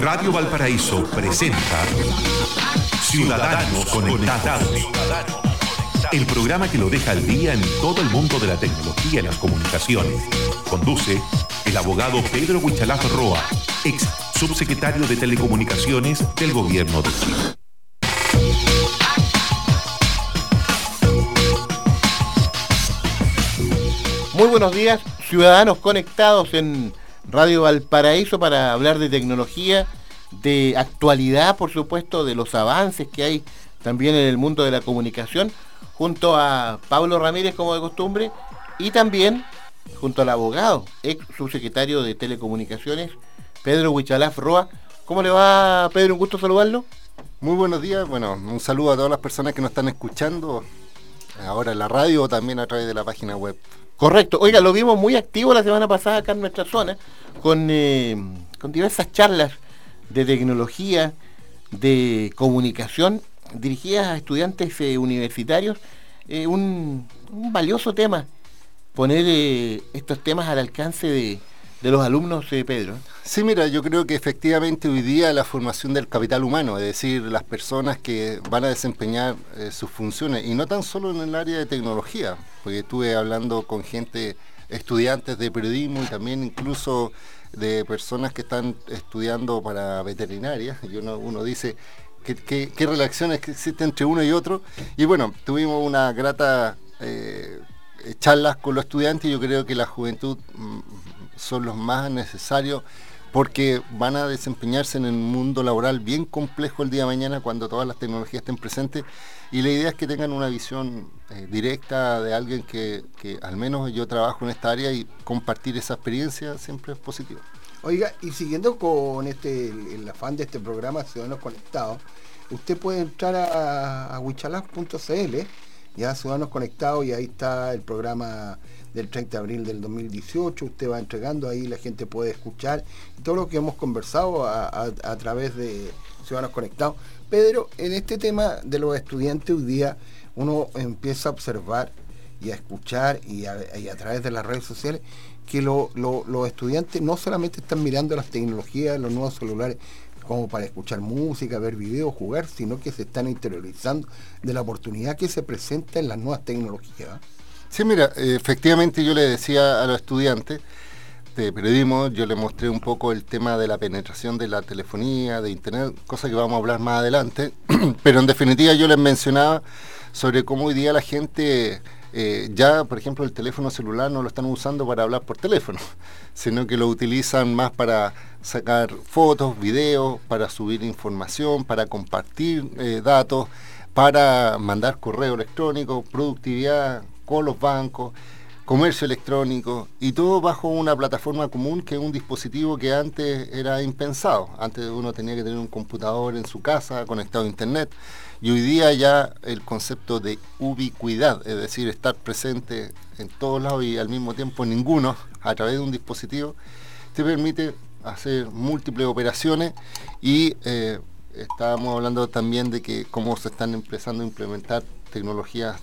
Radio Valparaíso presenta Ciudadanos Conectados. El programa que lo deja al día en todo el mundo de la tecnología y las comunicaciones. Conduce el abogado Pedro Huichalaf Roa, ex subsecretario de Telecomunicaciones del Gobierno de Chile. Muy buenos días, ciudadanos conectados en Radio Valparaíso para hablar de tecnología, de actualidad, por supuesto, de los avances que hay también en el mundo de la comunicación, junto a Pablo Ramírez, como de costumbre, y también junto al abogado, ex subsecretario de Telecomunicaciones, Pedro Huichalaf Roa. ¿Cómo le va, Pedro? Un gusto saludarlo. Muy buenos días, bueno, un saludo a todas las personas que nos están escuchando ahora en la radio o también a través de la página web. Correcto. Oiga, lo vimos muy activo la semana pasada acá en nuestra zona, con, eh, con diversas charlas de tecnología, de comunicación, dirigidas a estudiantes eh, universitarios. Eh, un, un, valioso tema, poner estos temas al alcance de, de los alumnos, Pedro. Sí, mira, yo creo que efectivamente hoy día la formación del capital humano, es decir, las personas que van a desempeñar sus funciones, y no tan solo en el área de tecnología, porque estuve hablando con gente, estudiantes de periodismo y también incluso de personas que están estudiando para veterinaria, y uno, uno dice, ¿qué, qué, relaciones existen entre uno y otro? Y bueno, tuvimos una grata eh, charlas con los estudiantes yo creo que la juventud mm, son los más necesarios porque van a desempeñarse en un mundo laboral bien complejo el día de mañana cuando todas las tecnologías estén presentes y la idea es que tengan una visión eh, directa de alguien que, que, al menos yo trabajo en esta área y compartir esa experiencia siempre es positivo. Oiga, y siguiendo con este el, afán de este programa Ciudadanos Conectados, usted puede entrar a, a ya Ciudadanos Conectados, y ahí está el programa del 30 de abril del 2018, usted va entregando ahí, la gente puede escuchar todo lo que hemos conversado a, través de Ciudadanos Conectados. Pedro, en este tema de los estudiantes hoy día uno empieza a observar y a escuchar y a, través de las redes sociales que los estudiantes no solamente están mirando las tecnologías, los nuevos celulares, como para escuchar música, ver videos, jugar, sino que se están interiorizando de la oportunidad que se presenta en las nuevas tecnologías. Sí, mira, efectivamente yo le decía a los estudiantes de periodismo, yo le mostré un poco el tema de la penetración de la telefonía, de internet, cosa que vamos a hablar más adelante, pero en definitiva yo les mencionaba sobre cómo hoy día la gente eh, ya, por ejemplo, el teléfono celular no lo están usando para hablar por teléfono, sino que lo utilizan más para sacar fotos, videos, para subir información, para compartir eh, datos, para mandar correo electrónico, productividad, con los bancos, comercio electrónico y todo bajo una plataforma común que es un dispositivo que antes era impensado. Antes uno tenía que tener un computador en su casa conectado a internet y hoy día ya el concepto de ubicuidad, es decir, estar presente en todos lados y al mismo tiempo ninguno a través de un dispositivo, te permite hacer múltiples operaciones y eh, estábamos hablando también de que cómo se están empezando a implementar tecnologías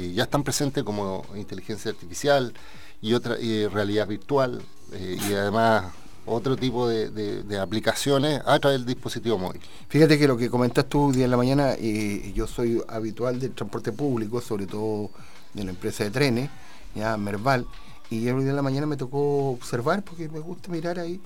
que ya están presentes como inteligencia artificial y otra realidad virtual eh, y además otro tipo de, aplicaciones a través del dispositivo móvil. Fíjate que lo que comentas tú día en la mañana, eh, yo soy habitual del transporte público, sobre todo de la empresa de trenes, ya Merval, y el día en la mañana me tocó observar porque me gusta mirar ahí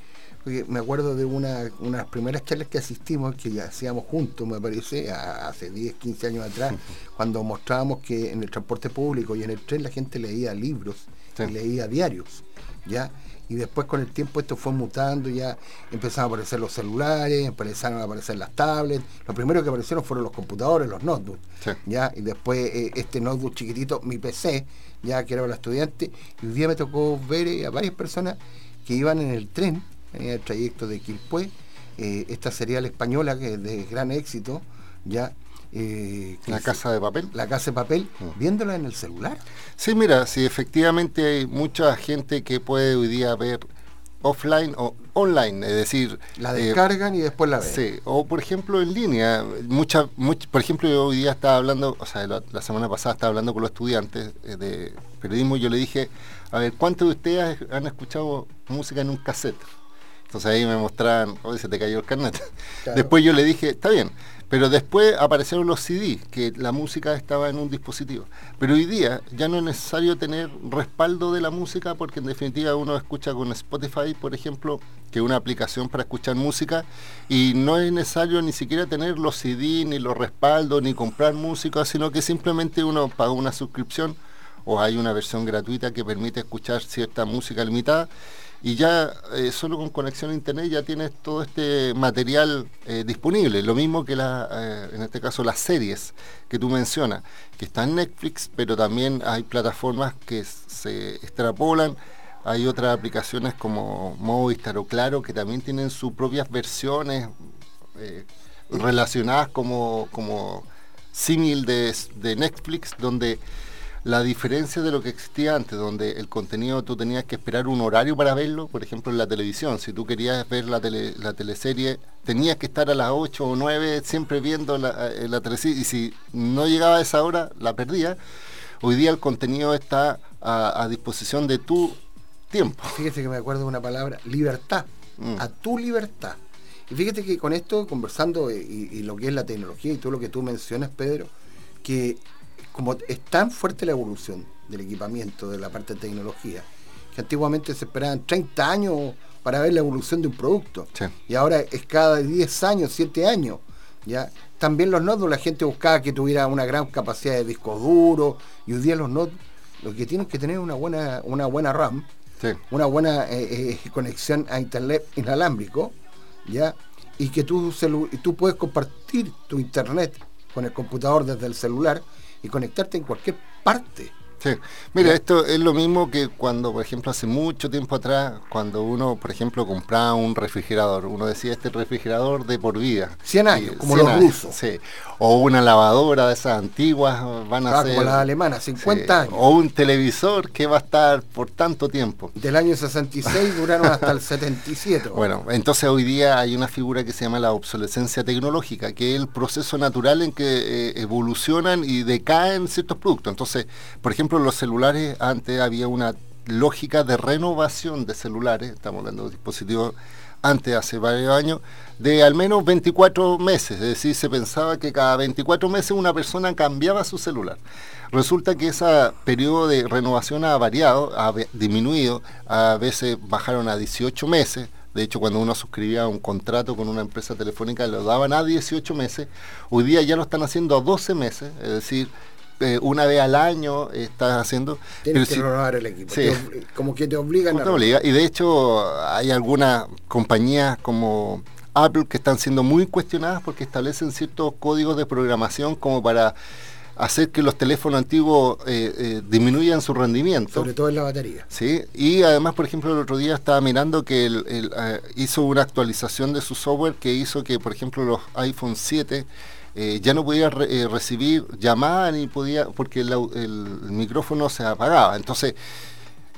porque me acuerdo de una, unas primeras charlas que asistimos, que ya hacíamos juntos, me parece, hace 10, 15 años atrás, cuando mostrábamos que en el transporte público y en el tren la gente leía libros y leía diarios, ¿ya? Y después con el tiempo esto fue mutando, ya empezaron a aparecer los celulares, empezaron a aparecer las tablets. Lo primero que aparecieron fueron los computadores, los notebooks, ¿ya? Y después eh, este notebook chiquitito, mi PC, ya que era para estudiante, y un día me tocó ver eh, a varias personas que iban en el tren en el trayecto de Quilpué, eh, esta serial española que es de gran éxito, ya eh, la casa de papel. La casa de papel, mm. viéndola en el celular. Sí, mira, sí, efectivamente hay mucha gente que puede hoy día ver offline o online, es decir... La eh, descargan y después la ven. Sí, o por ejemplo en línea. Mucha, por ejemplo, yo hoy día estaba hablando, o sea, la, la semana pasada estaba hablando con los estudiantes de periodismo y yo le dije, a ver, ¿cuántos de ustedes han escuchado música en un cassette? Entonces ahí me mostraban, oye, se te cayó el carnet. Después yo le dije, está bien, pero después aparecieron los CD, que la música estaba en un dispositivo. Pero hoy día ya no es necesario tener respaldo de la música porque en definitiva uno escucha con Spotify, por ejemplo, que es una aplicación para escuchar música y no es necesario ni siquiera tener los CD, ni los respaldos, ni comprar música, sino que simplemente uno paga una suscripción o hay una versión gratuita que permite escuchar cierta música limitada y ya eh, solo con conexión a internet ya tienes todo este material eh, disponible. Lo mismo que la, eh, en este caso las series que tú mencionas, que están Netflix, pero también hay plataformas que se extrapolan. Hay otras aplicaciones como Movistar o Claro que también tienen sus propias versiones relacionadas como, como símil de Netflix, donde la diferencia de lo que existía antes, donde el contenido tú tenías que esperar un horario para verlo, por ejemplo en la televisión, si tú querías ver la, la teleserie, tenías que estar a las 8 o 9 siempre viendo la, eh, la teleserie, y si no llegaba a esa hora, la perdía. Hoy día el contenido está a, disposición de tu tiempo. Fíjate que me acuerdo de una palabra, libertad, mm. a tu libertad. Y fíjate que con esto, conversando y, y, lo que es la tecnología y todo lo que tú mencionas, Pedro, que como es tan fuerte la evolución del equipamiento, de la parte de tecnología, que antiguamente se esperaban 30 años para ver la evolución de un producto. Y ahora es cada 10 años, 7 años. ¿ya? También los nodos, la gente buscaba que tuviera una gran capacidad de disco duro, y hoy día los nodos lo que tienen que tener una buena, una buena RAM, una buena eh, eh, conexión a internet inalámbrico, ¿ya? y que tú, tú puedes compartir tu internet con el computador desde el celular y conectarte en cualquier parte. Sí. Mira, esto es lo mismo que cuando, por ejemplo, hace mucho tiempo atrás, cuando uno, por ejemplo, compraba un refrigerador, uno decía este refrigerador de por vida. 100 años, como los rusos. Sí. O una lavadora de esas antiguas, van a ah, ser... como las alemanas, 50 años. O un televisor que va a estar por tanto tiempo. Del año 66 duraron hasta el 77. Bueno, entonces hoy día hay una figura que se llama la obsolescencia tecnológica, que es el proceso natural en que eh, evolucionan y decaen ciertos productos. Entonces, por ejemplo, los celulares, antes había una lógica de renovación de celulares, estamos hablando de dispositivos antes, hace varios años, de al menos 24 meses, es decir, se pensaba que cada 24 meses una persona cambiaba su celular. Resulta que ese periodo de renovación ha variado, ha disminuido, a veces bajaron a 18 meses, de hecho, cuando uno suscribía un contrato con una empresa telefónica, lo daban a 18 meses. Hoy día ya lo están haciendo a 12 meses, es decir, eh, una vez al año estás haciendo. Tienes que renovar el equipo. como que te obligan a. Y de hecho, hay algunas compañías como Apple que están siendo muy cuestionadas porque establecen ciertos códigos de programación como para hacer que los teléfonos antiguos eh, eh, disminuyan su rendimiento. Sobre todo en la batería. Sí, y además, por ejemplo, el otro día estaba mirando que él hizo una actualización de su software que hizo que, por ejemplo, los iPhone 7 eh, ya no podía eh, recibir llamadas ni podía, porque el, micrófono se apagaba. Entonces,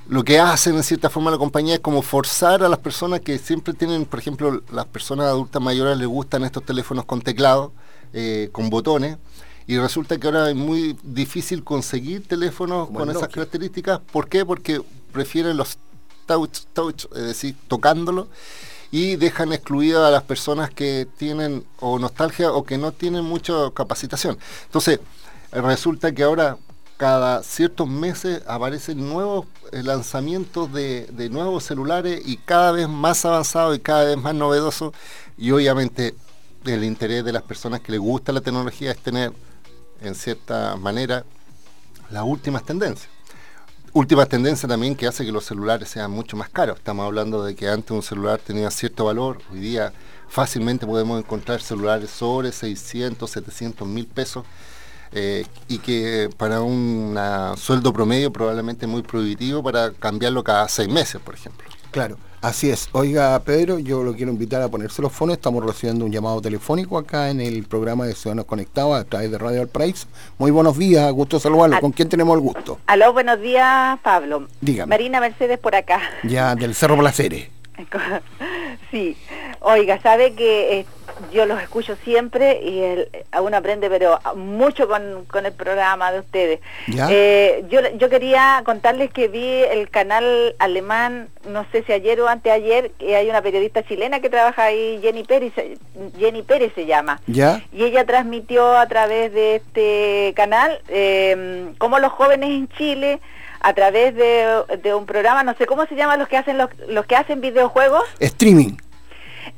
lo que hacen en cierta forma la compañía es como forzar a las personas que siempre tienen, por ejemplo, las personas adultas mayores les gustan estos teléfonos con teclado, eh, con botones, y resulta que ahora es muy difícil conseguir teléfonos con esas características. ¿Por qué? Porque prefieren los touch, touch, es decir, tocándolo y dejan excluidas a las personas que tienen o nostalgia o que no tienen mucha capacitación. Entonces, resulta que ahora cada ciertos meses aparecen nuevos eh, lanzamientos de, nuevos celulares y cada vez más avanzados y cada vez más novedosos y obviamente el interés de las personas que les gusta la tecnología es tener en cierta manera las últimas tendencias última tendencia también que hace que los celulares sean mucho más caros. Estamos hablando de que antes un celular tenía cierto valor, hoy día fácilmente podemos encontrar celulares sobre 600, 700 mil pesos eh, y que para un sueldo promedio probablemente muy prohibitivo para cambiarlo cada seis meses, por ejemplo. Claro. Así es. Oiga, Pedro, yo lo quiero invitar a ponerse los fones. Estamos recibiendo un llamado telefónico acá en el programa de Ciudadanos Conectados a través de Radio Price. Muy buenos días, gusto saludarlo. ¿Con quién tenemos el gusto? Aló, buenos días, Pablo. Dígame. Marina Mercedes por acá. Ya, del Cerro Placeres. sí. Oiga, sabe que yo los escucho siempre y el, uno aprende pero mucho con, con el programa de ustedes. Eh, yo, yo quería contarles que vi el canal alemán, no sé si ayer o anteayer, que hay una periodista chilena que trabaja ahí, Jenny Pérez, Jenny Pérez se llama. ¿Ya? Y ella transmitió a través de este canal eh, cómo los jóvenes en Chile a través de, de un programa, no sé cómo se llaman los que hacen los, los que hacen videojuegos, Streaming.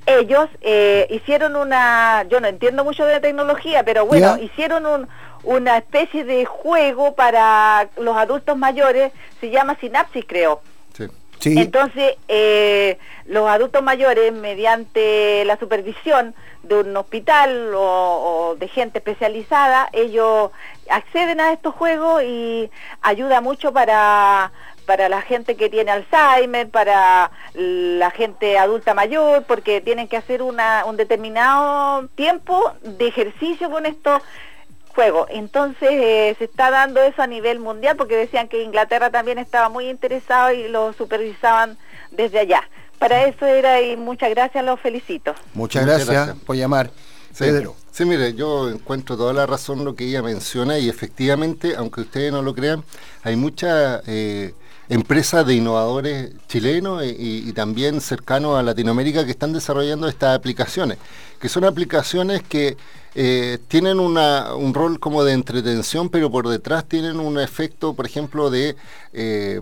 Ellos eh, hicieron una, yo no entiendo mucho de la tecnología, pero bueno, Ya. hicieron un, una especie de juego para los adultos mayores, se llama Sinapsis creo. Sí. Sí. Entonces, eh, los adultos mayores, mediante la supervisión de un hospital o, o de gente especializada, ellos acceden a estos juegos y ayuda mucho para para la gente que tiene Alzheimer, para la gente adulta mayor, porque tienen que hacer una, un determinado tiempo de ejercicio con estos juego. Entonces eh, se está dando eso a nivel mundial porque decían que Inglaterra también estaba muy interesado y lo supervisaban desde allá. Para eso era y muchas gracias, los felicito. Muchas, Muchas gracias, gracias. por llamar. Sí, Pedro. sí, mire, yo encuentro toda la razón lo que ella menciona y efectivamente, aunque ustedes no lo crean, hay muchas eh, empresas de innovadores chilenos y, también cercanos a Latinoamérica que están desarrollando estas aplicaciones, que son aplicaciones que eh, tienen un rol como de entretención, pero por detrás tienen un efecto, por ejemplo, de... eh,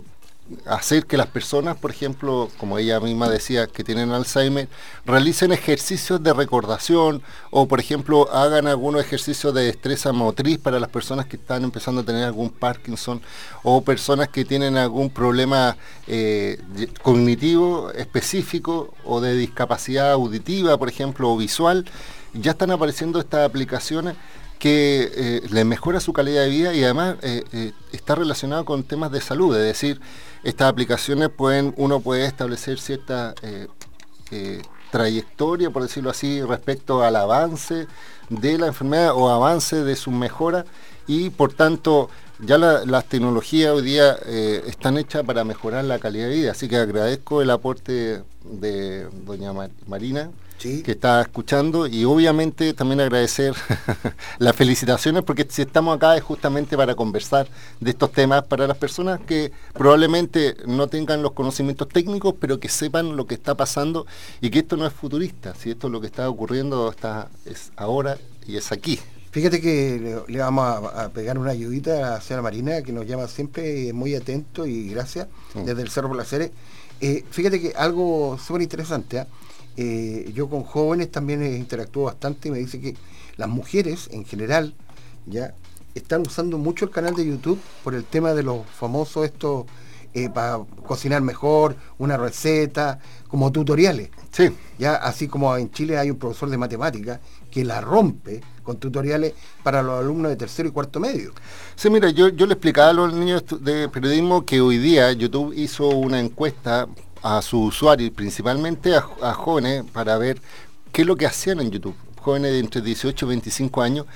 hacer que las personas, por ejemplo, como ella misma decía, que tienen Alzheimer, realicen ejercicios de recordación o, por ejemplo, hagan algunos ejercicios de destreza motriz para las personas que están empezando a tener algún Parkinson o personas que tienen algún problema eh, cognitivo específico o de discapacidad auditiva, por ejemplo, o visual. Ya están apareciendo estas aplicaciones que eh, les mejora su calidad de vida y además eh, eh, está relacionado con temas de salud, es decir, estas aplicaciones pueden, uno puede establecer cierta eh, trayectoria, por decirlo así, respecto al avance de la enfermedad o avance de su mejora y por tanto ya la- las tecnologías hoy día están hechas para mejorar la calidad de vida, así que agradezco el aporte de doña Mar- Marina Sí. que está escuchando y obviamente también agradecer las felicitaciones porque si estamos acá es justamente para conversar de estos temas para las personas que probablemente no tengan los conocimientos técnicos pero que sepan lo que está pasando y que esto no es futurista, si esto es lo que está ocurriendo está, es ahora y es aquí. Fíjate que le, le vamos a, a pegar una ayudita a la señora Marina, que nos llama siempre muy atento y gracias, Sí. desde el Cerro Placeres. Eh, fíjate que algo súper interesante, ¿ah? Eh, yo con jóvenes también interactúo bastante y me dice que las mujeres en general ya están usando mucho el canal de YouTube por el tema de los famosos estos eh, para cocinar mejor, una receta, como tutoriales. Sí, Ya así como en Chile hay un profesor de matemáticas que la rompe con tutoriales para los alumnos de tercero y cuarto medio. Sí, mira, yo, yo le explicaba a los niños de periodismo que hoy día YouTube hizo una encuesta a sus usuarios, principalmente a, a jóvenes, para ver qué es lo que hacían en YouTube. Jóvenes de entre 18 y 25 años.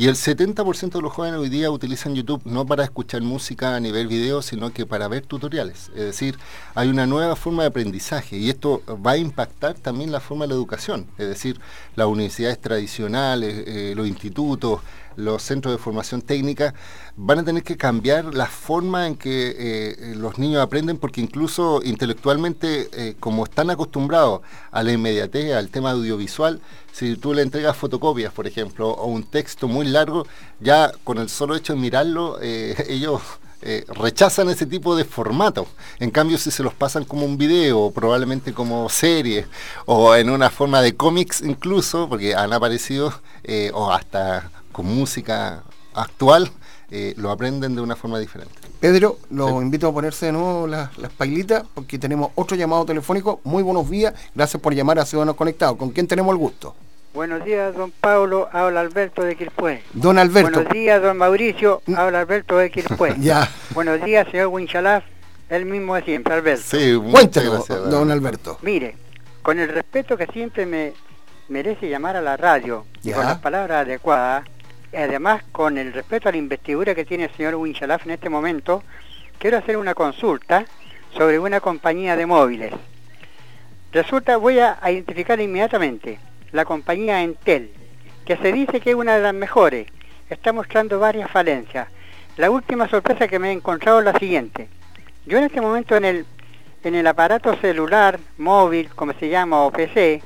Y el 70% de los jóvenes hoy día utilizan YouTube no para escuchar música a nivel video, sino que para ver tutoriales. Es decir, hay una nueva forma de aprendizaje y esto va a impactar también la forma de la educación. Es decir, las universidades tradicionales, eh, los institutos, los centros de formación técnica van a tener que cambiar la forma en que eh, los niños aprenden porque incluso intelectualmente eh, como están acostumbrados a la inmediatez, al tema audiovisual, si tú le entregas fotocopias, por ejemplo, o un texto muy largo, ya con el solo hecho de mirarlo, eh, ellos eh, rechazan ese tipo de formato. En cambio, si se los pasan como un video, probablemente como serie, o en una forma de cómics incluso, porque han aparecido, eh, o hasta con música actual, eh, lo aprenden de una forma diferente. Pedro, lo Sí. invito a ponerse de nuevo las, las pailitas porque tenemos otro llamado telefónico. Muy buenos días, gracias por llamar a Ciudadanos Conectados. ¿Con quién tenemos el gusto? Buenos días, don Pablo. Habla Alberto de Quilpué. Don Alberto. Buenos días, don Mauricio. Habla Alberto de Quilpué. Ya, Buenos días, señor Winchalaf. El mismo de siempre, Alberto. Sí, muchas gracias, don Alberto. Mire, con el respeto que siempre me merece llamar a la radio y Ya. con las palabras adecuadas, y además con el respeto a la investidura que tiene el señor Winchalaf en este momento, quiero hacer una consulta sobre una compañía de móviles. Resulta, voy a, a identificar inmediatamente. La compañía Entel, que se dice que es una de las mejores, está mostrando varias falencias. La última sorpresa que me he encontrado es la siguiente. Yo en este momento en el, en el aparato celular, móvil, como se llama, o PC,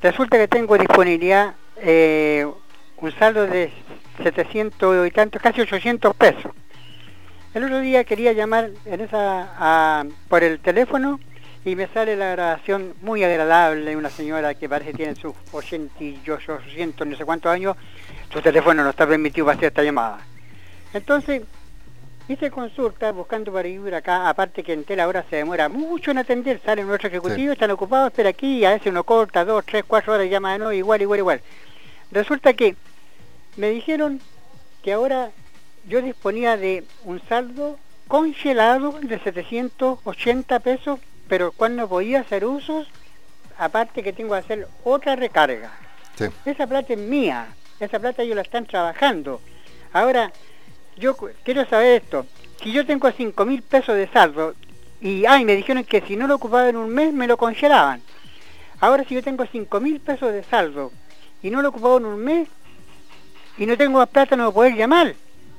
resulta que tengo disponibilidad eh, un saldo de 700 y tantos, casi 800 pesos. El otro día quería llamar en esa, por el teléfono y me sale la grabación muy agradable, una señora que parece que tiene sus 80 y 800, no sé cuántos años, su teléfono no está permitido para hacer esta llamada. Entonces, hice consulta buscando para ir acá, aparte que en tela ahora se demora mucho en atender, sale nuestro ejecutivo, están ocupados, espera aquí, a veces uno corta, dos, tres, cuatro horas, llama de nuevo, igual, igual, igual. Resulta que me dijeron que ahora yo disponía de un saldo congelado de 780 pesos, pero cual no podía hacer usos, aparte que tengo que hacer otra recarga. Esa plata es mía, esa plata ellos la están trabajando. Ahora, yo quiero saber esto, si yo tengo 5 mil pesos de saldo, y ay, me dijeron que si no lo ocupaba en un mes me lo congelaban. Ahora si yo tengo 5 mil pesos de saldo y no lo ocupaba en un mes, y no tengo más plata, no me poder llamar.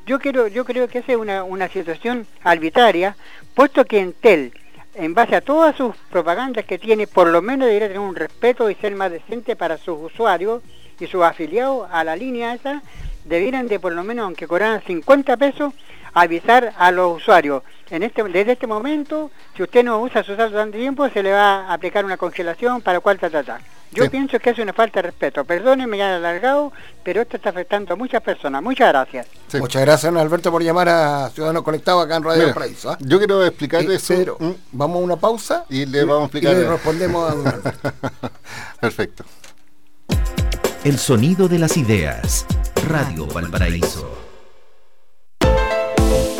Yo quiero, yo creo que esa es una, una situación arbitraria, puesto que Entel, en base a todas sus propagandas que tiene, por lo menos debería tener un respeto y ser más decente para sus usuarios y sus afiliados a la línea esa, debieran de por lo menos, aunque cobraran 50 pesos, avisar a los usuarios. En este, desde este momento, si usted no usa su saldo tanto tiempo, se le va a aplicar una congelación para cuál tratar. Yo pienso que es una falta de respeto. Perdónenme ya alargado, pero esto está afectando a muchas personas. Muchas gracias. Muchas gracias, Alberto, por llamar a Ciudadanos Conectados acá en Radio Mira, Paraíso. ¿ah? Yo quiero explicar eso. ¿Mm? vamos a una pausa y le vamos a explicar. Y le respondemos a don Perfecto. El sonido de las ideas. Radio Valparaíso.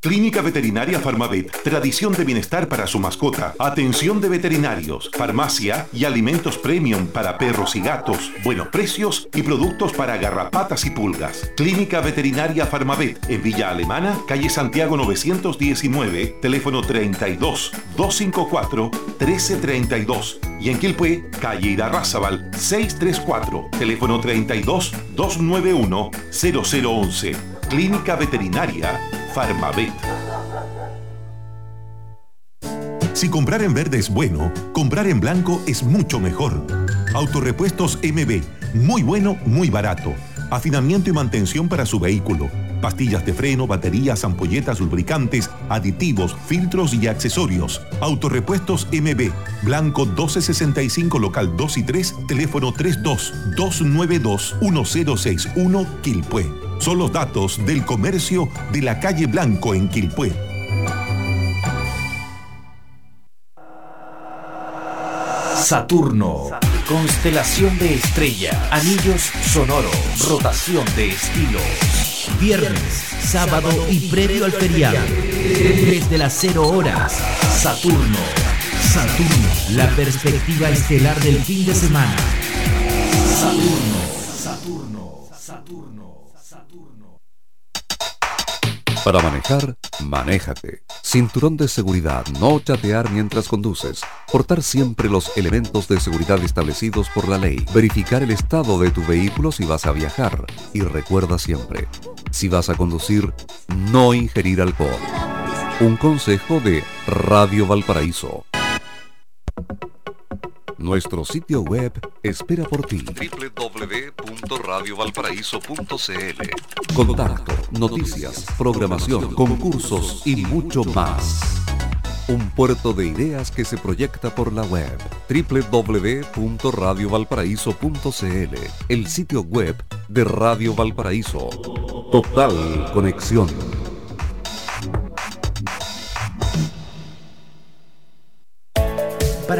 Clínica Veterinaria Farmavet, tradición de bienestar para su mascota, atención de veterinarios, farmacia y alimentos premium para perros y gatos, buenos precios y productos para garrapatas y pulgas. Clínica Veterinaria Farmavet en Villa Alemana, calle Santiago 919, teléfono 32 254 1332 y en Quilpué, calle Irarrázaval 634, teléfono 32 291 0011. Clínica Veterinaria Farmavet. Si comprar en verde es bueno, comprar en blanco es mucho mejor. Autorepuestos MB, muy bueno, muy barato. Afinamiento y mantención para su vehículo. Pastillas de freno, baterías, ampolletas, lubricantes, aditivos, filtros y accesorios. Autorepuestos MB, Blanco 1265, local 2 y 3, teléfono 32 292 1061, Quilpué son los datos del comercio de la calle Blanco en Quilpué. Saturno. Constelación de estrella, anillos sonoros, rotación de estilos. Viernes, sábado y previo al feriado. Desde las 0 horas, Saturno. Saturno, la perspectiva estelar del fin de semana. Saturno, Saturno, Saturno. Para manejar, manéjate. Cinturón de seguridad, no chatear mientras conduces. Portar siempre los elementos de seguridad establecidos por la ley. Verificar el estado de tu vehículo si vas a viajar. Y recuerda siempre, si vas a conducir, no ingerir alcohol. Un consejo de Radio Valparaíso. Nuestro sitio web espera por ti. www.radiovalparaíso.cl Contacto, noticias, programación, concursos y mucho más. Un puerto de ideas que se proyecta por la web. www.radiovalparaíso.cl El sitio web de Radio Valparaíso. Total conexión.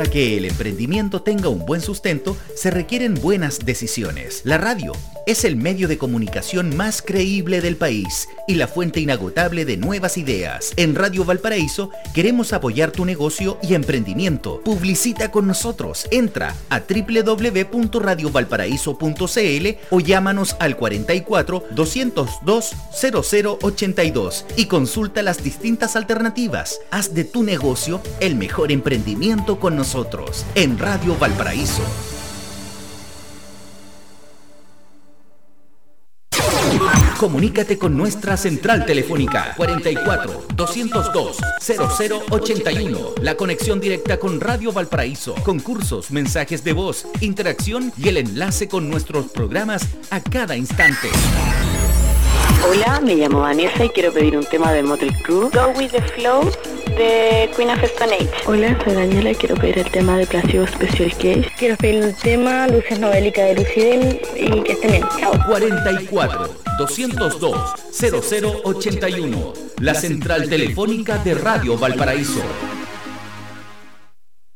Para que el emprendimiento tenga un buen sustento, se requieren buenas decisiones. La radio es el medio de comunicación más creíble del país y la fuente inagotable de nuevas ideas. En Radio Valparaíso queremos apoyar tu negocio y emprendimiento. Publicita con nosotros. Entra a www.radiovalparaíso.cl o llámanos al 44 202 0082 y consulta las distintas alternativas. Haz de tu negocio el mejor emprendimiento con nosotros en Radio Valparaíso. Comunícate con nuestra central telefónica 44 202 0081. La conexión directa con Radio Valparaíso. Concursos, mensajes de voz, interacción y el enlace con nuestros programas a cada instante. Hola, me llamo Vanessa y quiero pedir un tema de Motley Crue. Go With The Flow de Queen of Stone Age. Hola, soy Daniela y quiero pedir el tema de Placebo Special Case. Quiero pedir el tema Luces Novélica de Lucidel y que estén bien. Chao. 44 202 0081. La central telefónica de Radio Valparaíso.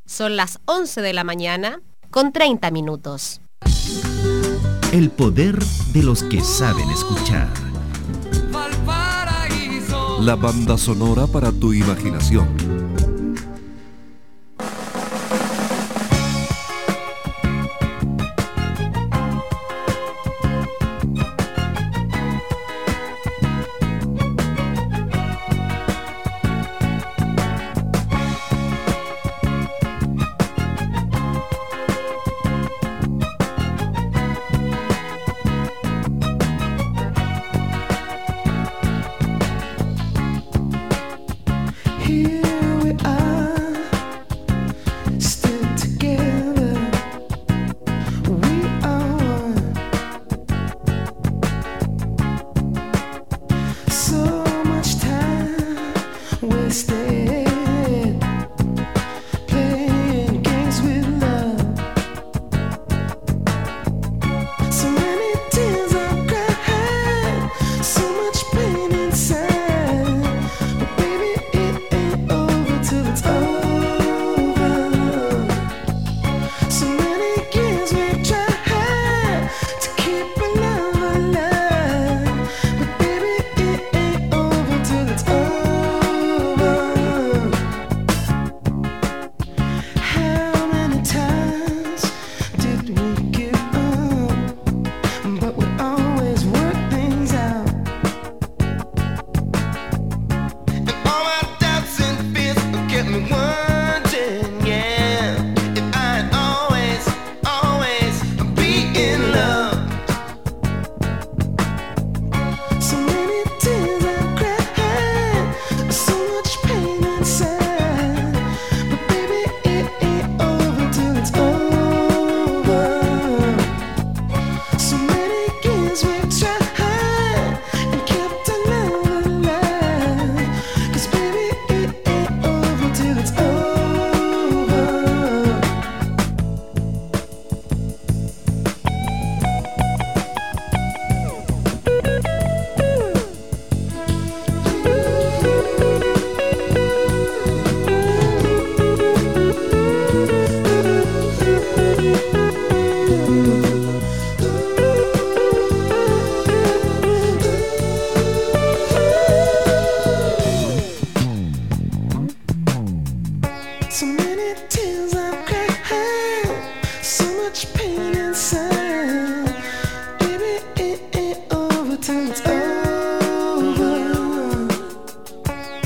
Son las 11 de la mañana con 30 minutos. El poder de los que saben escuchar. La banda sonora para tu imaginación.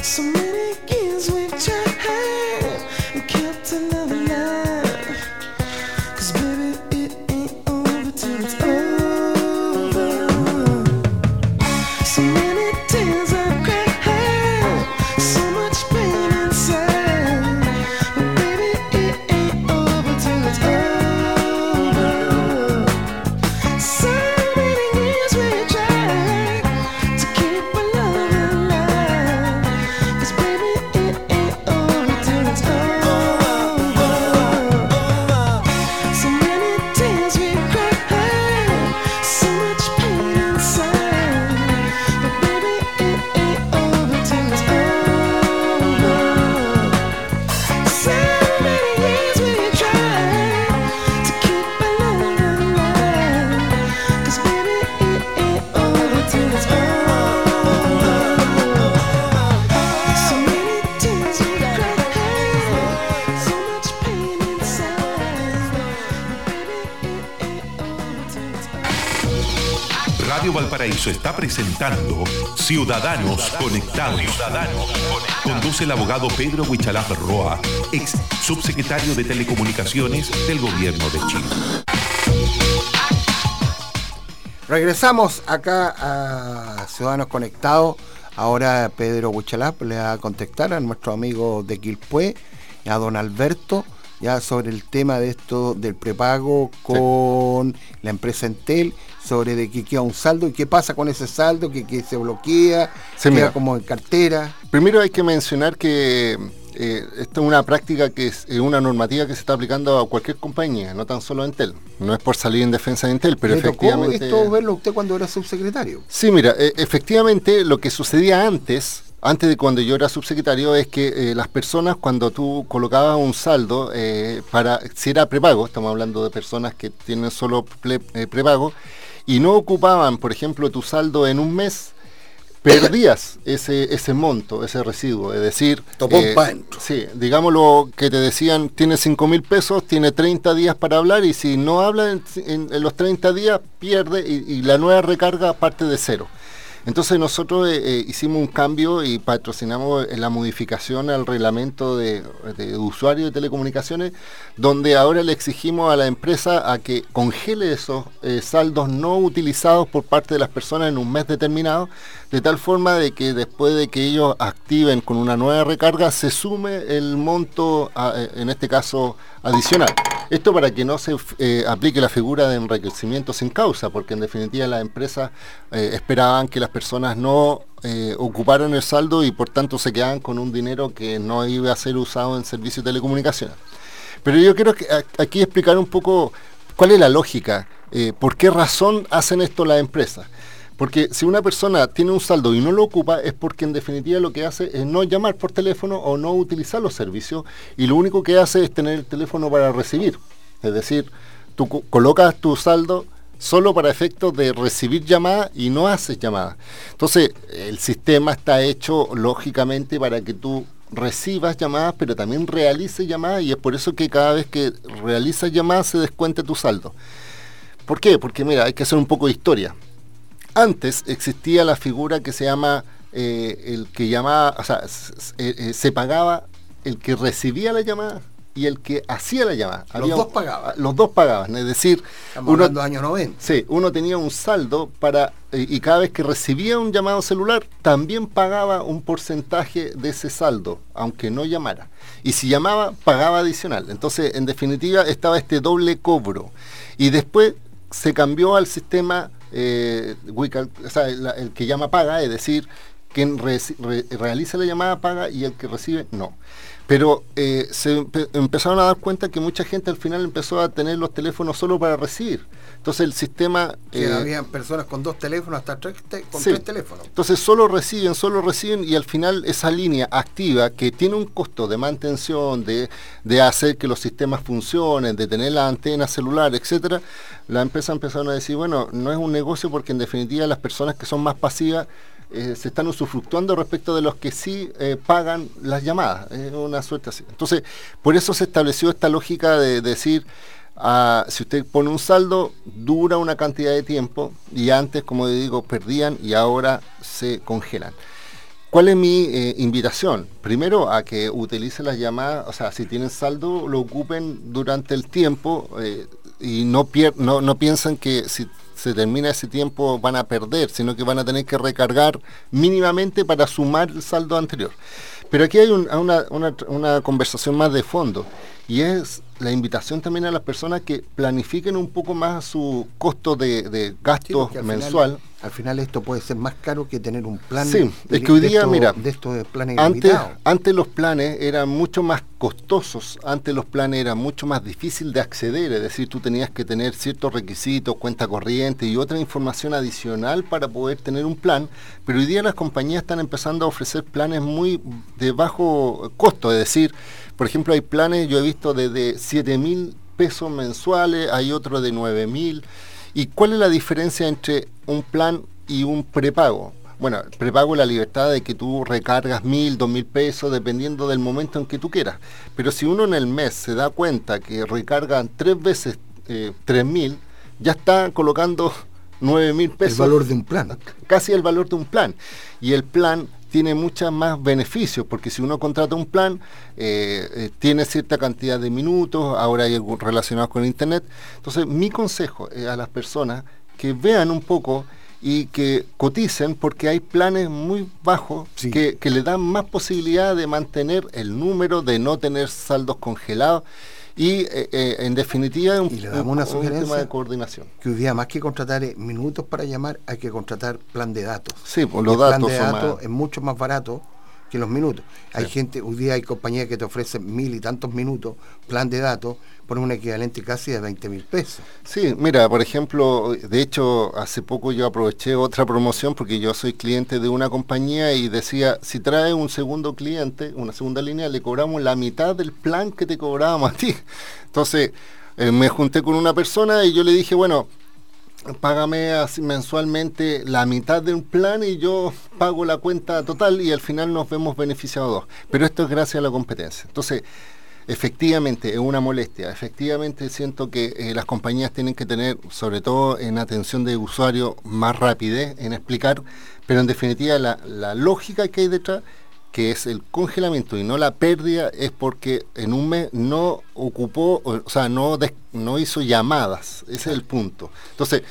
Some presentando Ciudadanos Conectados. Conduce el abogado Pedro Huichalaf Roa, ex subsecretario de Telecomunicaciones del Gobierno de Chile. Regresamos acá a Ciudadanos Conectados. Ahora Pedro Huichalaf le va a contestar a nuestro amigo de Quilpué, a don Alberto, ya sobre el tema de esto del prepago con la empresa Entel, sobre de que queda un saldo y qué pasa con ese saldo, que, que se bloquea, Sí, queda mira. como en cartera. Primero hay que mencionar que eh, esto es una práctica que es eh, una normativa que se está aplicando a cualquier compañía, no tan solo a Entel. No es por salir en defensa de Entel, pero ¿Le tocó efectivamente... esto verlo usted cuando era subsecretario? Sí, mira, eh, efectivamente lo que sucedía antes, antes de cuando yo era subsecretario, es que eh, las personas cuando tú colocabas un saldo eh, para, si era prepago, estamos hablando de personas que tienen solo eh, prepago, y no ocupaban, por ejemplo, tu saldo en un mes, perdías ese, ese monto, ese residuo, es decir, Topón eh, sí, digámoslo que te decían, tiene 5 mil pesos, tiene 30 días para hablar y si no habla en, en- en los 30 días pierde y, y la nueva recarga parte de cero. Entonces nosotros eh, eh, hicimos un cambio y patrocinamos eh, la modificación al reglamento de, de usuario de telecomunicaciones, donde ahora le exigimos a la empresa a que congele esos saldos no utilizados por parte de las personas en un mes determinado, de tal forma de que después de que ellos activen con una nueva recarga, se sume el monto, eh, en este caso, adicional. Esto para que no se eh, aplique la figura de enriquecimiento sin causa, porque en definitiva las empresas eh, esperaban que las personas no ocuparan el saldo y por tanto se quedaban con un dinero que no iba a ser usado en servicios de telecomunicaciones. Pero yo quiero aquí explicar un poco cuál es la lógica, por qué razón hacen esto las empresas. Porque si una persona tiene un saldo y no lo ocupa es porque en definitiva lo que hace es no llamar por teléfono o no utilizar los servicios y lo único que hace es tener el teléfono para recibir. Es decir, tú co- colocas tu saldo solo para efectos de recibir llamadas y no haces llamadas. Entonces, el sistema está hecho lógicamente para que tú recibas llamadas, pero también realices llamadas y es por eso que cada vez que realizas llamadas se descuenta tu saldo. ¿Por qué? Porque mira, hay que hacer un poco de historia. Antes existía la figura que se llama eh, el que llamaba, o sea, eh, eh, se pagaba el que recibía la llamada y el que hacía la llamada. Los dos pagaban. Los dos pagaban, es decir, Estamos hablando de años 90. Sí, uno tenía un saldo para eh, y cada vez que recibía un llamado celular también pagaba un porcentaje de ese saldo, aunque no llamara. Y si llamaba, pagaba adicional. Entonces, en definitiva, estaba este doble cobro. Y después se cambió al sistema eh, el, que llama paga, es decir, quien realiza la llamada paga y el que recibe no. Pero eh, se empe- empezaron a dar cuenta que mucha gente al final empezó a tener los teléfonos solo para recibir. Entonces el sistema... Que eh, habían personas con dos teléfonos, hasta tres, te- con Sí. tres teléfonos. entonces solo reciben, solo reciben y al final esa línea activa que tiene un costo de mantención, de, de hacer que los sistemas funcionen, de tener la antena celular, etcétera, la empresa empezaron a decir, bueno, no es un negocio porque en definitiva las personas que son más pasivas eh, se están usufructuando respecto de los que sí eh, pagan las llamadas. Es una suerte así. Entonces, por eso se estableció esta lógica de decir, ah, si usted pone un saldo, dura una cantidad de tiempo y antes, como digo, perdían y ahora se congelan. ¿Cuál es mi eh, invitación? Primero a que utilicen las llamadas, o sea, si tienen saldo, lo ocupen durante el tiempo y no, pier no, no piensan que si se termina ese tiempo van a perder, sino que van a tener que recargar mínimamente para sumar el saldo anterior. Pero aquí hay un- una, una- una conversación más de fondo y es la invitación también a las personas que planifiquen un poco más su costo de, de Sí, gasto porque al mensual. Final, al final esto puede ser más caro que tener un plan. Sí, de- es que hoy de día, estos- mira, de estos planes antes, antes los planes eran mucho más costosos, antes los planes eran mucho más difícil de acceder, es decir, tú tenías que tener ciertos requisitos, cuenta corriente y otra información adicional para poder tener un plan, pero hoy día las compañías están empezando a ofrecer planes muy de bajo costo, es decir, por ejemplo, hay planes, yo he visto desde 7 mil pesos mensuales, hay otros de 9 mil. ¿Y cuál es la diferencia entre un plan y un prepago? Bueno, el prepago es la libertad de que tú recargas mil, dos mil pesos, dependiendo del momento en que tú quieras. Pero si uno en el mes se da cuenta que recargan tres veces eh, tres mil, ya está colocando 9 mil pesos. El valor de un plan. Casi el valor de un plan. Y el plan tiene muchos más beneficios, porque si uno contrata un plan, eh, eh, tiene cierta cantidad de minutos, ahora hay algo relacionados con Internet. Entonces, mi consejo es a las personas que vean un poco y que coticen porque hay planes muy bajos que, que le dan más posibilidad de mantener el número, de no tener saldos congelados y eh, eh, en definitiva un, y le damos una un sugerencia tema de coordinación. que hoy día más que contratar minutos para llamar hay que contratar plan de datos Sí, pues los el plan datos de datos más- es mucho más barato que los minutos hay Sí. gente hoy día hay compañías que te ofrecen mil y tantos minutos plan de datos por un equivalente casi de 20 mil pesos Sí, mira, por ejemplo, de hecho, hace poco yo aproveché otra promoción porque yo soy cliente de una compañía y decía, si trae un segundo cliente, una segunda línea, le cobramos la mitad del plan que te cobrábamos a ti. Entonces, eh, me junté con una persona y yo le dije, bueno, págame así mensualmente la mitad de un plan y yo pago la cuenta total y al final nos vemos beneficiados dos. Pero esto es gracias a la competencia. Entonces, efectivamente es una molestia. Efectivamente siento que eh, las compañías tienen que tener, sobre todo en atención de usuario, más rapidez en explicar, pero en definitiva la lógica que hay detrás que es el congelamiento y no la pérdida es porque en un mes no ocupó, o sea, no, no hizo llamadas, ese es el punto. Entonces,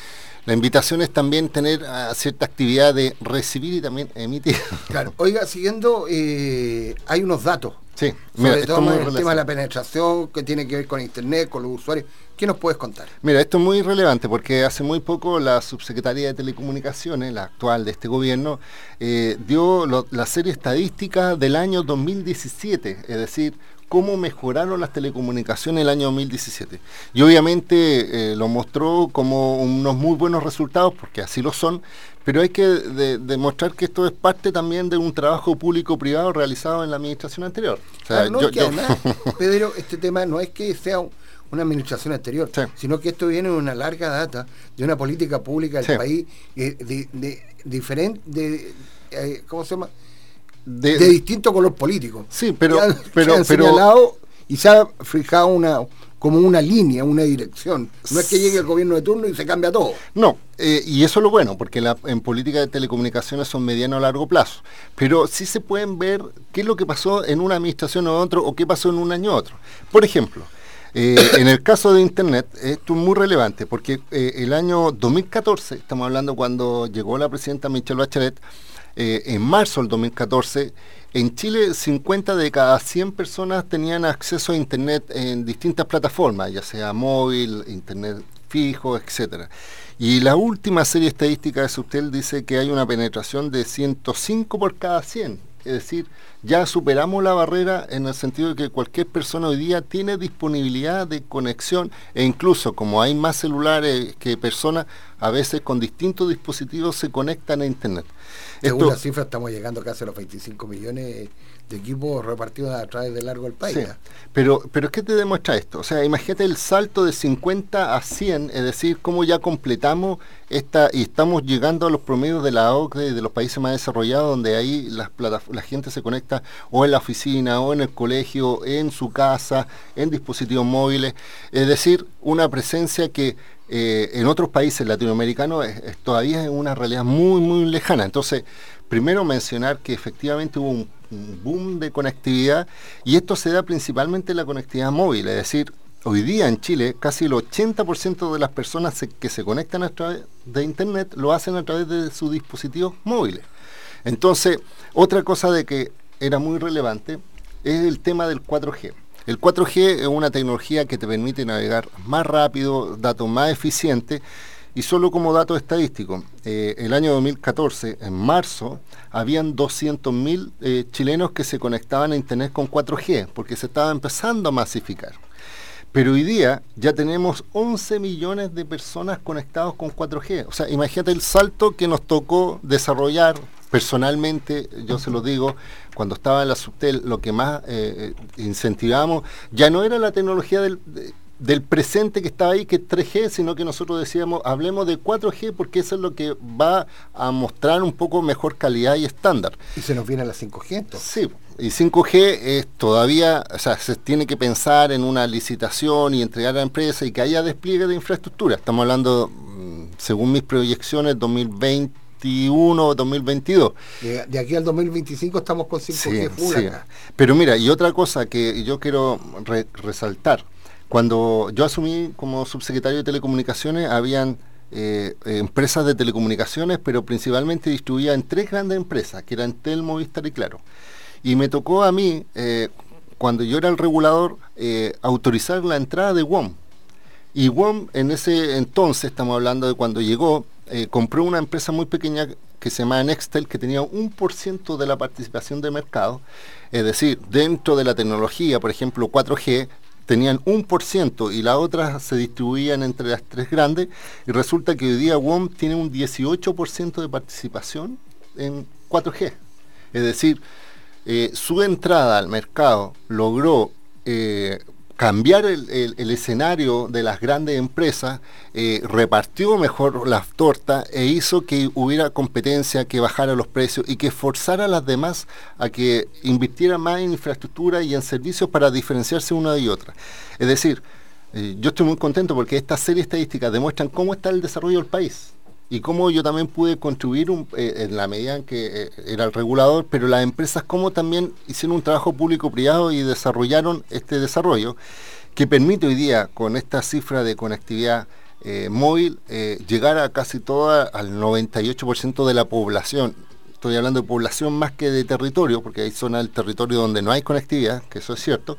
la invitación es también tener ah, cierta actividad de recibir y también emitir. claro oiga siguiendo eh, hay unos datos Sí, sobre esto todo es muy el tema de relacionado. la penetración que tiene que ver con internet con los usuarios ¿qué nos puedes contar? Mira, esto es muy relevante porque hace muy poco la subsecretaría de Telecomunicaciones, la actual de este gobierno, eh, dio lo- la serie estadística del año 2017, es decir, cómo mejoraron las telecomunicaciones el año 2017. Y obviamente eh, lo mostró como unos muy buenos resultados, porque así lo son, pero hay que de- demostrar que esto es parte también de un trabajo público-privado realizado en la administración anterior. O sea, Claro, no, yo- es que yo- además, Pedro, este tema no es que sea un- una administración anterior, sino que esto viene de una larga data de una política pública del Sí. país eh, de, de- diferente, de, eh, ¿cómo se llama? De- De, distinto color político. Sí, pero- han- pero- pero- señalado y se ha fijado una como una línea, una dirección. No es que llegue el gobierno de turno y se cambia todo. No, eh, y eso es lo bueno, porque en política de telecomunicaciones son mediano a largo plazo. Pero sí se pueden ver qué es lo que pasó en una administración o otro, o qué pasó en un año u otro. Por ejemplo, eh, en el caso de Internet, esto es muy relevante, porque eh, el año 2014, estamos hablando cuando llegó la presidenta Michelle Bachelet, eh, en marzo del 2014, en Chile 50 de cada 100 personas tenían acceso a Internet en distintas plataformas, ya sea móvil, Internet fijo, etcétera. Y la última serie estadística de Subtel dice que hay una penetración de 105 por cada 100. Es decir, ya superamos la barrera en el sentido de que cualquier persona hoy día tiene disponibilidad de conexión e incluso como hay más celulares que personas, a veces con distintos dispositivos se conectan a Internet. Según Esto- la cifra estamos llegando casi a los 25 millones de equipos repartidos a través del largo del país. Sí, pero, pero ¿qué te demuestra esto? O sea, imagínate el salto de 50 a 100, es decir, cómo ya completamos esta y estamos llegando a los promedios de la OCDE, de los países más desarrollados, donde ahí platas- la gente se conecta o en la oficina, o en el colegio, en su casa, en dispositivos móviles. Es decir, una presencia que eh, en otros países latinoamericanos es todavía es una realidad muy, muy lejana. Entonces, primero mencionar que efectivamente hubo un, boom de conectividad y esto se da principalmente en la conectividad móvil, es decir, hoy día en Chile casi el 80% de las personas que se conectan a través de Internet lo hacen a través de sus dispositivos móviles. Entonces, otra cosa de que era muy relevante es el tema del 4G. El 4G es una tecnología que te permite navegar más rápido, datos más eficientes. Y solo como dato estadístico, eh, el año 2014, en marzo, habían 200.000 eh, chilenos que se conectaban a Internet con 4G, porque se estaba empezando a masificar. Pero hoy día ya tenemos 11 millones de personas conectados con 4G. O sea, imagínate el salto que nos tocó desarrollar personalmente, yo se lo digo, cuando estaba en la Subtel, lo que más eh, eh, incentivamos ya no era la tecnología del, de- del presente que estaba ahí, que es 3G, sino que nosotros decíamos, hablemos de 4G porque eso es lo que va a mostrar un poco mejor calidad y estándar. Y se nos viene la 5G entonces. Sí, y 5G es todavía, o sea, se tiene que pensar en una licitación y entregar a la empresa y que haya despliegue de infraestructura. Estamos hablando mm, según mis proyecciones, 2021 o 2022. De, de aquí al 2025 estamos con 5G full sí. acá. Pero mira, y otra cosa que yo quiero re- resaltar, cuando yo asumí como subsecretario de Telecomunicaciones, habían eh, eh, empresas de telecomunicaciones, pero principalmente distribuidas en tres grandes empresas, que eran Tel, Movistar y Claro. Y me tocó a mí, eh, cuando yo era el regulador, autorizar la entrada de WOM. Y WOM en ese entonces, estamos hablando de cuando llegó, compró una empresa muy pequeña que se llamaba Nextel, que tenía un por ciento de la participación de mercado. Es decir, dentro de la tecnología, por ejemplo, 4G, tenían un por ciento y las otras se distribuían entre las tres grandes. Y resulta que hoy día WOM tiene un 18% de participación en 4G. Es decir, eh, su entrada al mercado logró eh, cambiar el, escenario de las grandes empresas, eh, repartió mejor las tortas e hizo que hubiera competencia, que bajara los precios y que forzara a las demás a que invirtieran más en infraestructura y en servicios para diferenciarse una y otra. Es decir, eh, yo estoy muy contento porque estas series estadísticas demuestran cómo está el desarrollo del país y cómo yo también pude contribuir eh, en la medida en que eh, era el regulador, pero las empresas cómo también hicieron un trabajo público-privado y desarrollaron este desarrollo que permite hoy día con esta cifra de conectividad eh, móvil llegar a casi toda, al 98% de la población. Estoy hablando de población más que de territorio, porque hay zonas del territorio donde no hay conectividad, que eso es cierto.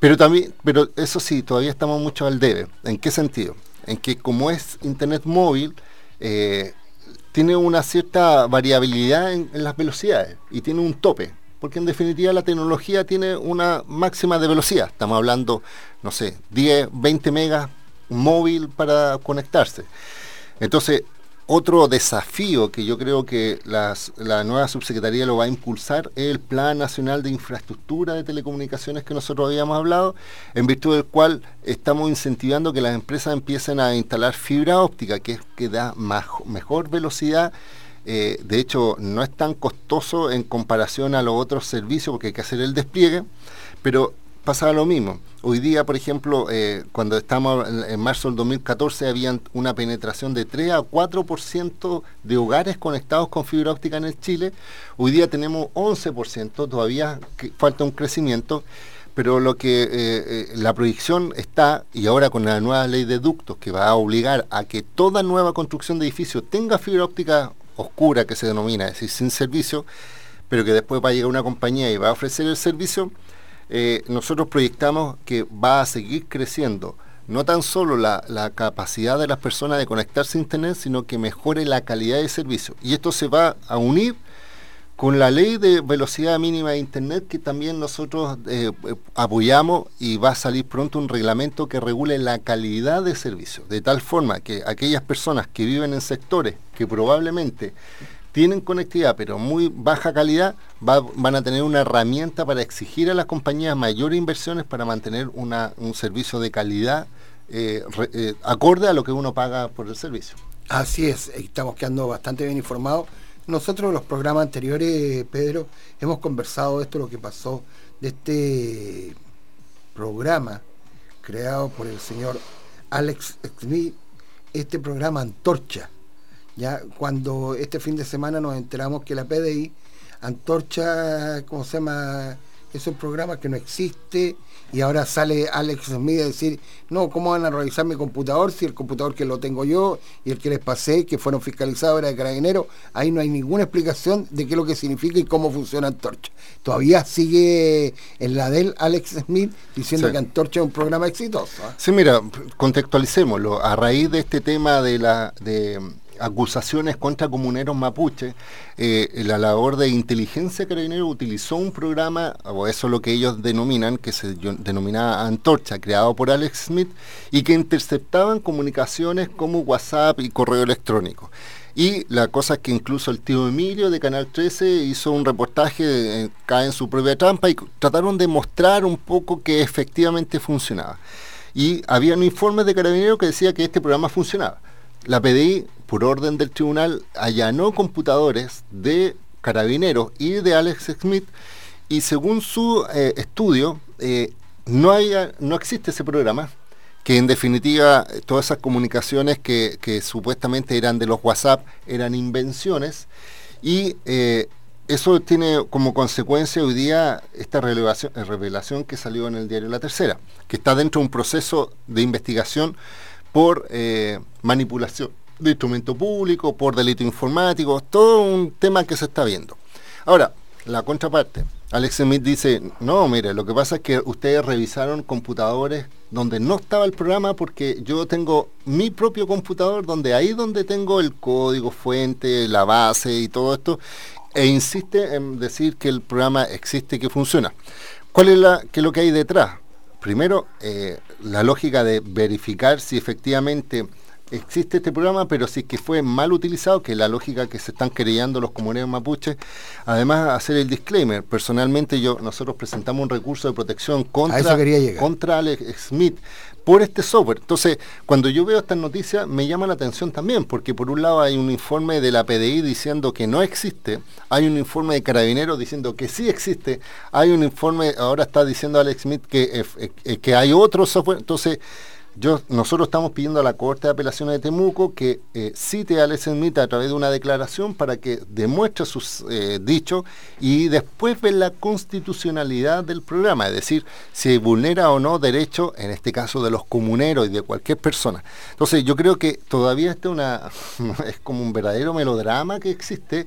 Pero también, pero eso sí, todavía estamos mucho al debe. ¿En qué sentido? En que como es internet móvil, eh, tiene una cierta variabilidad en, en las velocidades y tiene un tope. Porque en definitiva la tecnología tiene una máxima de velocidad. Estamos hablando, no sé, 10, 20 megas móvil para conectarse. Entonces, otro desafío que yo creo que las- la nueva subsecretaría lo va a impulsar es el Plan Nacional de Infraestructura de Telecomunicaciones que nosotros habíamos hablado, en virtud del cual estamos incentivando que las empresas empiecen a instalar fibra óptica, que, es, que da maj- mejor velocidad. eh, de hecho, no es tan costoso en comparación a los otros servicios porque hay que hacer el despliegue, pero pasaba lo mismo. Hoy día, por ejemplo, eh, cuando estamos en, marzo del 2014, habían una penetración de 3 a 4% de hogares conectados con fibra óptica en el Chile. Hoy día tenemos 11%, todavía falta un crecimiento, pero lo que eh, eh, la proyección está, y ahora con la nueva ley de ductos que va a obligar a que toda nueva construcción de edificios tenga fibra óptica oscura, que se denomina, es decir, sin servicio, pero que después va a llegar una compañía y va a ofrecer el servicio, eh, nosotros proyectamos que va a seguir creciendo no tan solo la, capacidad de las personas de conectarse a Internet, sino que mejore la calidad de servicio. Y esto se va a unir con la ley de velocidad mínima de Internet que también nosotros eh, eh, apoyamos y va a salir pronto un reglamento que regule la calidad de servicio, de tal forma que aquellas personas que viven en sectores que probablemente tienen conectividad pero muy baja calidad, va- van a tener una herramienta para exigir a las compañías mayores inversiones para mantener un servicio de calidad eh, eh, acorde a lo que uno paga por el servicio. Así es, estamos quedando bastante bien informados. Nosotros en los programas anteriores, Pedro, hemos conversado de esto, lo que pasó de este programa creado por el señor Alex Smith, este programa Antorcha. Ya cuando este fin de semana nos enteramos que la PDI, Antorcha, ¿cómo se llama? Es un programa que no existe y ahora sale Alex Smith a decir, no, ¿cómo van a revisar mi computador si el computador que lo tengo yo y el que les pasé, que fueron fiscalizados era de carabineros? Ahí no hay ninguna explicación de qué es lo que significa y cómo funciona Antorcha. Todavía sigue en la del Alex Smith diciendo Sí. que Antorcha es un programa exitoso. ¿ah? Sí, mira, contextualicémoslo. A raíz de este tema de la de acusaciones contra comuneros mapuche, eh, la labor de inteligencia carabinero utilizó un programa, o eso es lo que ellos denominan, que se denominaba Antorcha, creado por Alex Smith, y que interceptaban comunicaciones como WhatsApp y correo electrónico. Y la cosa es que incluso el tío Emilio de Canal 13 hizo un reportaje, eh, cae en su propia trampa, y trataron de mostrar un poco que efectivamente funcionaba. Y había un informe de carabineros que decía que este programa funcionaba. La PDI, por orden del tribunal, allanó computadores de carabineros y de Alex Smith, y según su eh, estudio, eh, no, no existe ese programa que en definitiva eh, todas esas comunicaciones que, supuestamente eran de los WhatsApp eran invenciones y eso tiene como consecuencia hoy día esta revelación, revelación que salió en el diario La Tercera, que está dentro de un proceso de investigación por manipulación de instrumento público, por delito informático, todo un tema que se está viendo. Ahora, la contraparte, Alex Smith dice, no, mire, lo que pasa es que ustedes revisaron computadores donde no estaba el programa porque yo tengo mi propio computador donde ahí donde tengo el código fuente, la base y todo esto, e insiste en decir que el programa existe y que funciona. ¿Cuál es la, qué es lo que hay detrás? Primero, eh, la lógica de verificar si efectivamente existe este programa, pero si es que fue mal utilizado, que es la lógica que se están creyendo los comuneros mapuches, además hacer el disclaimer, personalmente yo nosotros presentamos un recurso de protección contra, contra Alex Smith por este software. Entonces, cuando yo veo estas noticias, me llama la atención también, porque por un lado hay un informe de la PDI diciendo que no existe, hay un informe de Carabineros diciendo que sí existe, hay un informe, ahora está diciendo Alex Smith que, eh, eh, que hay otro software, entonces nosotros estamos pidiendo a la Corte de Apelaciones de Temuco que eh, cite a Alex Smith a través de una declaración para que demuestre sus eh, dichos y después ver la constitucionalidad del programa, es decir, si vulnera o no derechos, en este caso de los comuneros y de cualquier persona. Entonces yo creo que todavía este una, es como un verdadero melodrama que existe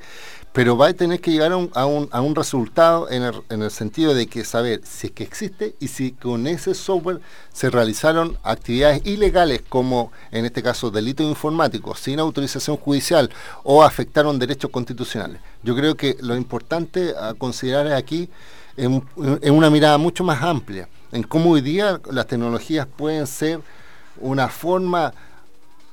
pero va a tener que llegar a un, a un, resultado en el, en el, sentido de que saber si es que existe y si con ese software se realizaron actividades ilegales como en este caso delitos informáticos sin autorización judicial o afectaron derechos constitucionales. Yo creo que lo importante a considerar aquí es, es una mirada mucho más amplia en cómo hoy día las tecnologías pueden ser una forma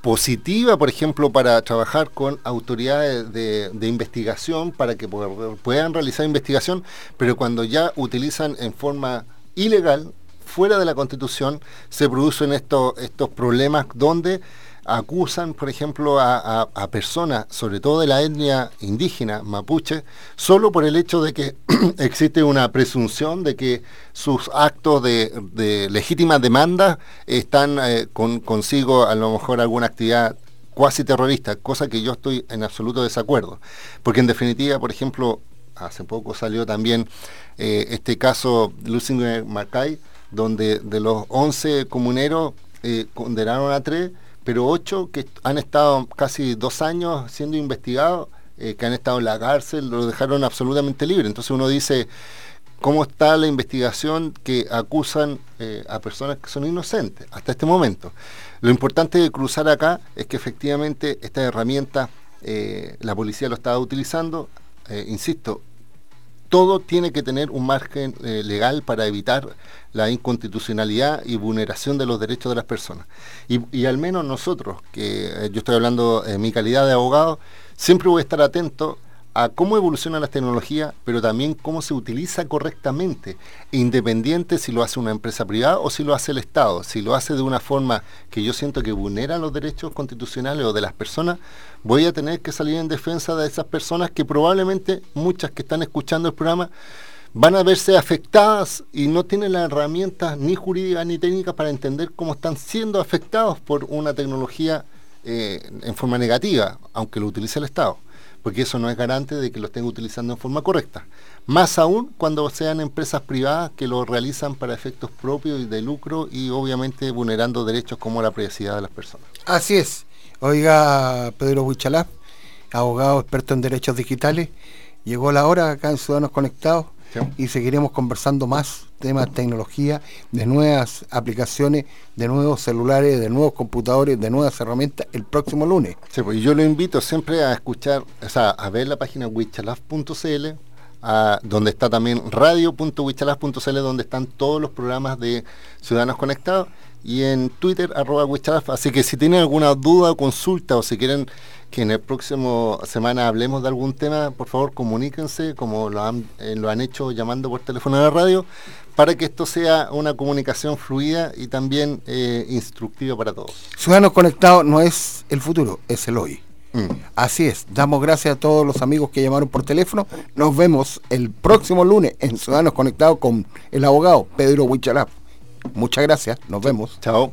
positiva, por ejemplo, para trabajar con autoridades de, investigación para que puedan realizar investigación, pero cuando ya utilizan en forma ilegal, fuera de la Constitución, se producen estos, estos problemas donde acusan, por ejemplo, a, personas, sobre todo de la etnia indígena mapuche, solo por el hecho de que existe una presunción de que sus actos de, legítima demanda están eh, con, consigo a lo mejor alguna actividad cuasi terrorista, cosa que yo estoy en absoluto desacuerdo. Porque en definitiva, por ejemplo, hace poco salió también eh, este caso Lucinger Mackay, donde de los 11 comuneros eh, condenaron a tres pero ocho que han estado casi dos años siendo investigados, eh, que han estado en la cárcel, lo dejaron absolutamente libre. Entonces uno dice, ¿cómo está la investigación que acusan eh, a personas que son inocentes hasta este momento? Lo importante de cruzar acá es que efectivamente esta herramienta eh, la policía lo estaba utilizando, insisto, todo tiene que tener un margen eh, legal para evitar la inconstitucionalidad y vulneración de los derechos de las personas. Y, al menos nosotros, que eh, yo estoy hablando en mi calidad de abogado, siempre voy a estar atento a cómo evoluciona la tecnología, pero también cómo se utiliza correctamente, independiente si lo hace una empresa privada o si lo hace el Estado. Si lo hace de una forma que yo siento que vulnera los derechos constitucionales o de las personas, voy a tener que salir en defensa de esas personas que probablemente muchas que están escuchando el programa van a verse afectadas y no tienen las herramientas ni jurídicas ni técnicas para entender cómo están siendo afectados por una tecnología eh, en forma negativa, aunque lo utilice el Estado porque eso no es garante de que lo estén utilizando en forma correcta. Más aún cuando sean empresas privadas que lo realizan para efectos propios y de lucro y obviamente vulnerando derechos como la privacidad de las personas. Así es. Oiga, Pedro Huichalá, abogado experto en derechos digitales, llegó la hora acá en Ciudadanos Conectados y seguiremos conversando más temas de tecnología, de nuevas aplicaciones, de nuevos celulares, de nuevos computadores, de nuevas herramientas el próximo lunes. Sí, pues yo lo invito siempre a escuchar, o sea, a ver la página wichalaf.cl, donde está también radio.wichalaf.cl, donde están todos los programas de Ciudadanos Conectados, y en Twitter, arroba wichalaf. Así que si tienen alguna duda o consulta, o si quieren que en el próximo semana hablemos de algún tema, por favor comuníquense, como lo han, eh, lo han hecho llamando por teléfono de la radio, para que esto sea una comunicación fluida y también eh, instructiva para todos. Ciudadanos Conectados no es el futuro, es el hoy. Mm. Así es, damos gracias a todos los amigos que llamaron por teléfono. Nos vemos el próximo lunes en Ciudadanos Conectados con el abogado Pedro Huichalap. Muchas gracias, nos vemos. Chao.